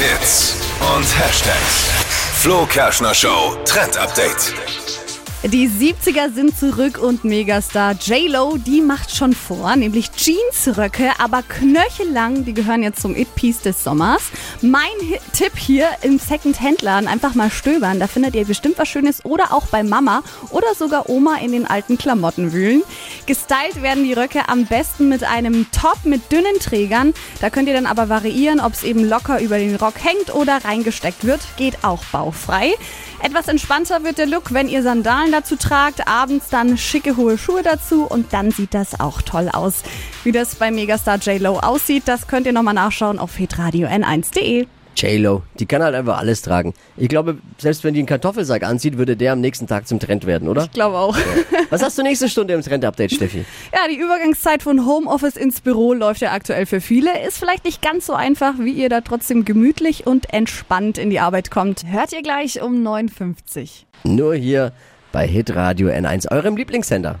Hits und Hashtags. Flo Kerschner Show Trend Update. Die 70er sind zurück und Megastar J-Lo, die macht schon vor, nämlich Jeansröcke, aber knöchellang, die gehören jetzt zum It-Piece des Sommers. Mein Hi- Tipp hier im Second-Hand-Laden, einfach mal stöbern, da findet ihr bestimmt was Schönes oder auch bei Mama oder sogar Oma in den alten Klamotten wühlen. Gestylt werden die Röcke am besten mit einem Top mit dünnen Trägern, da könnt ihr dann aber variieren, ob es eben locker über den Rock hängt oder reingesteckt wird, geht auch bauchfrei. Etwas entspannter wird der Look, wenn ihr Sandalen dazu tragt, abends dann schicke hohe Schuhe dazu und dann sieht das auch toll aus. Wie das bei Megastar J-Lo aussieht, das könnt ihr nochmal nachschauen auf hitradio n1.de. J-Lo, die kann halt einfach alles tragen. Ich glaube, selbst wenn die einen Kartoffelsack anzieht, würde der am nächsten Tag zum Trend werden, oder? Ich glaube auch. Was hast du nächste Stunde im Trend-Update, Steffi? Ja, die Übergangszeit von Homeoffice ins Büro läuft ja aktuell für viele. Ist vielleicht nicht ganz so einfach, wie ihr da trotzdem gemütlich und entspannt in die Arbeit kommt. Hört ihr gleich um 9.50 Uhr. Nur hier bei Hitradio N1, eurem Lieblingssender.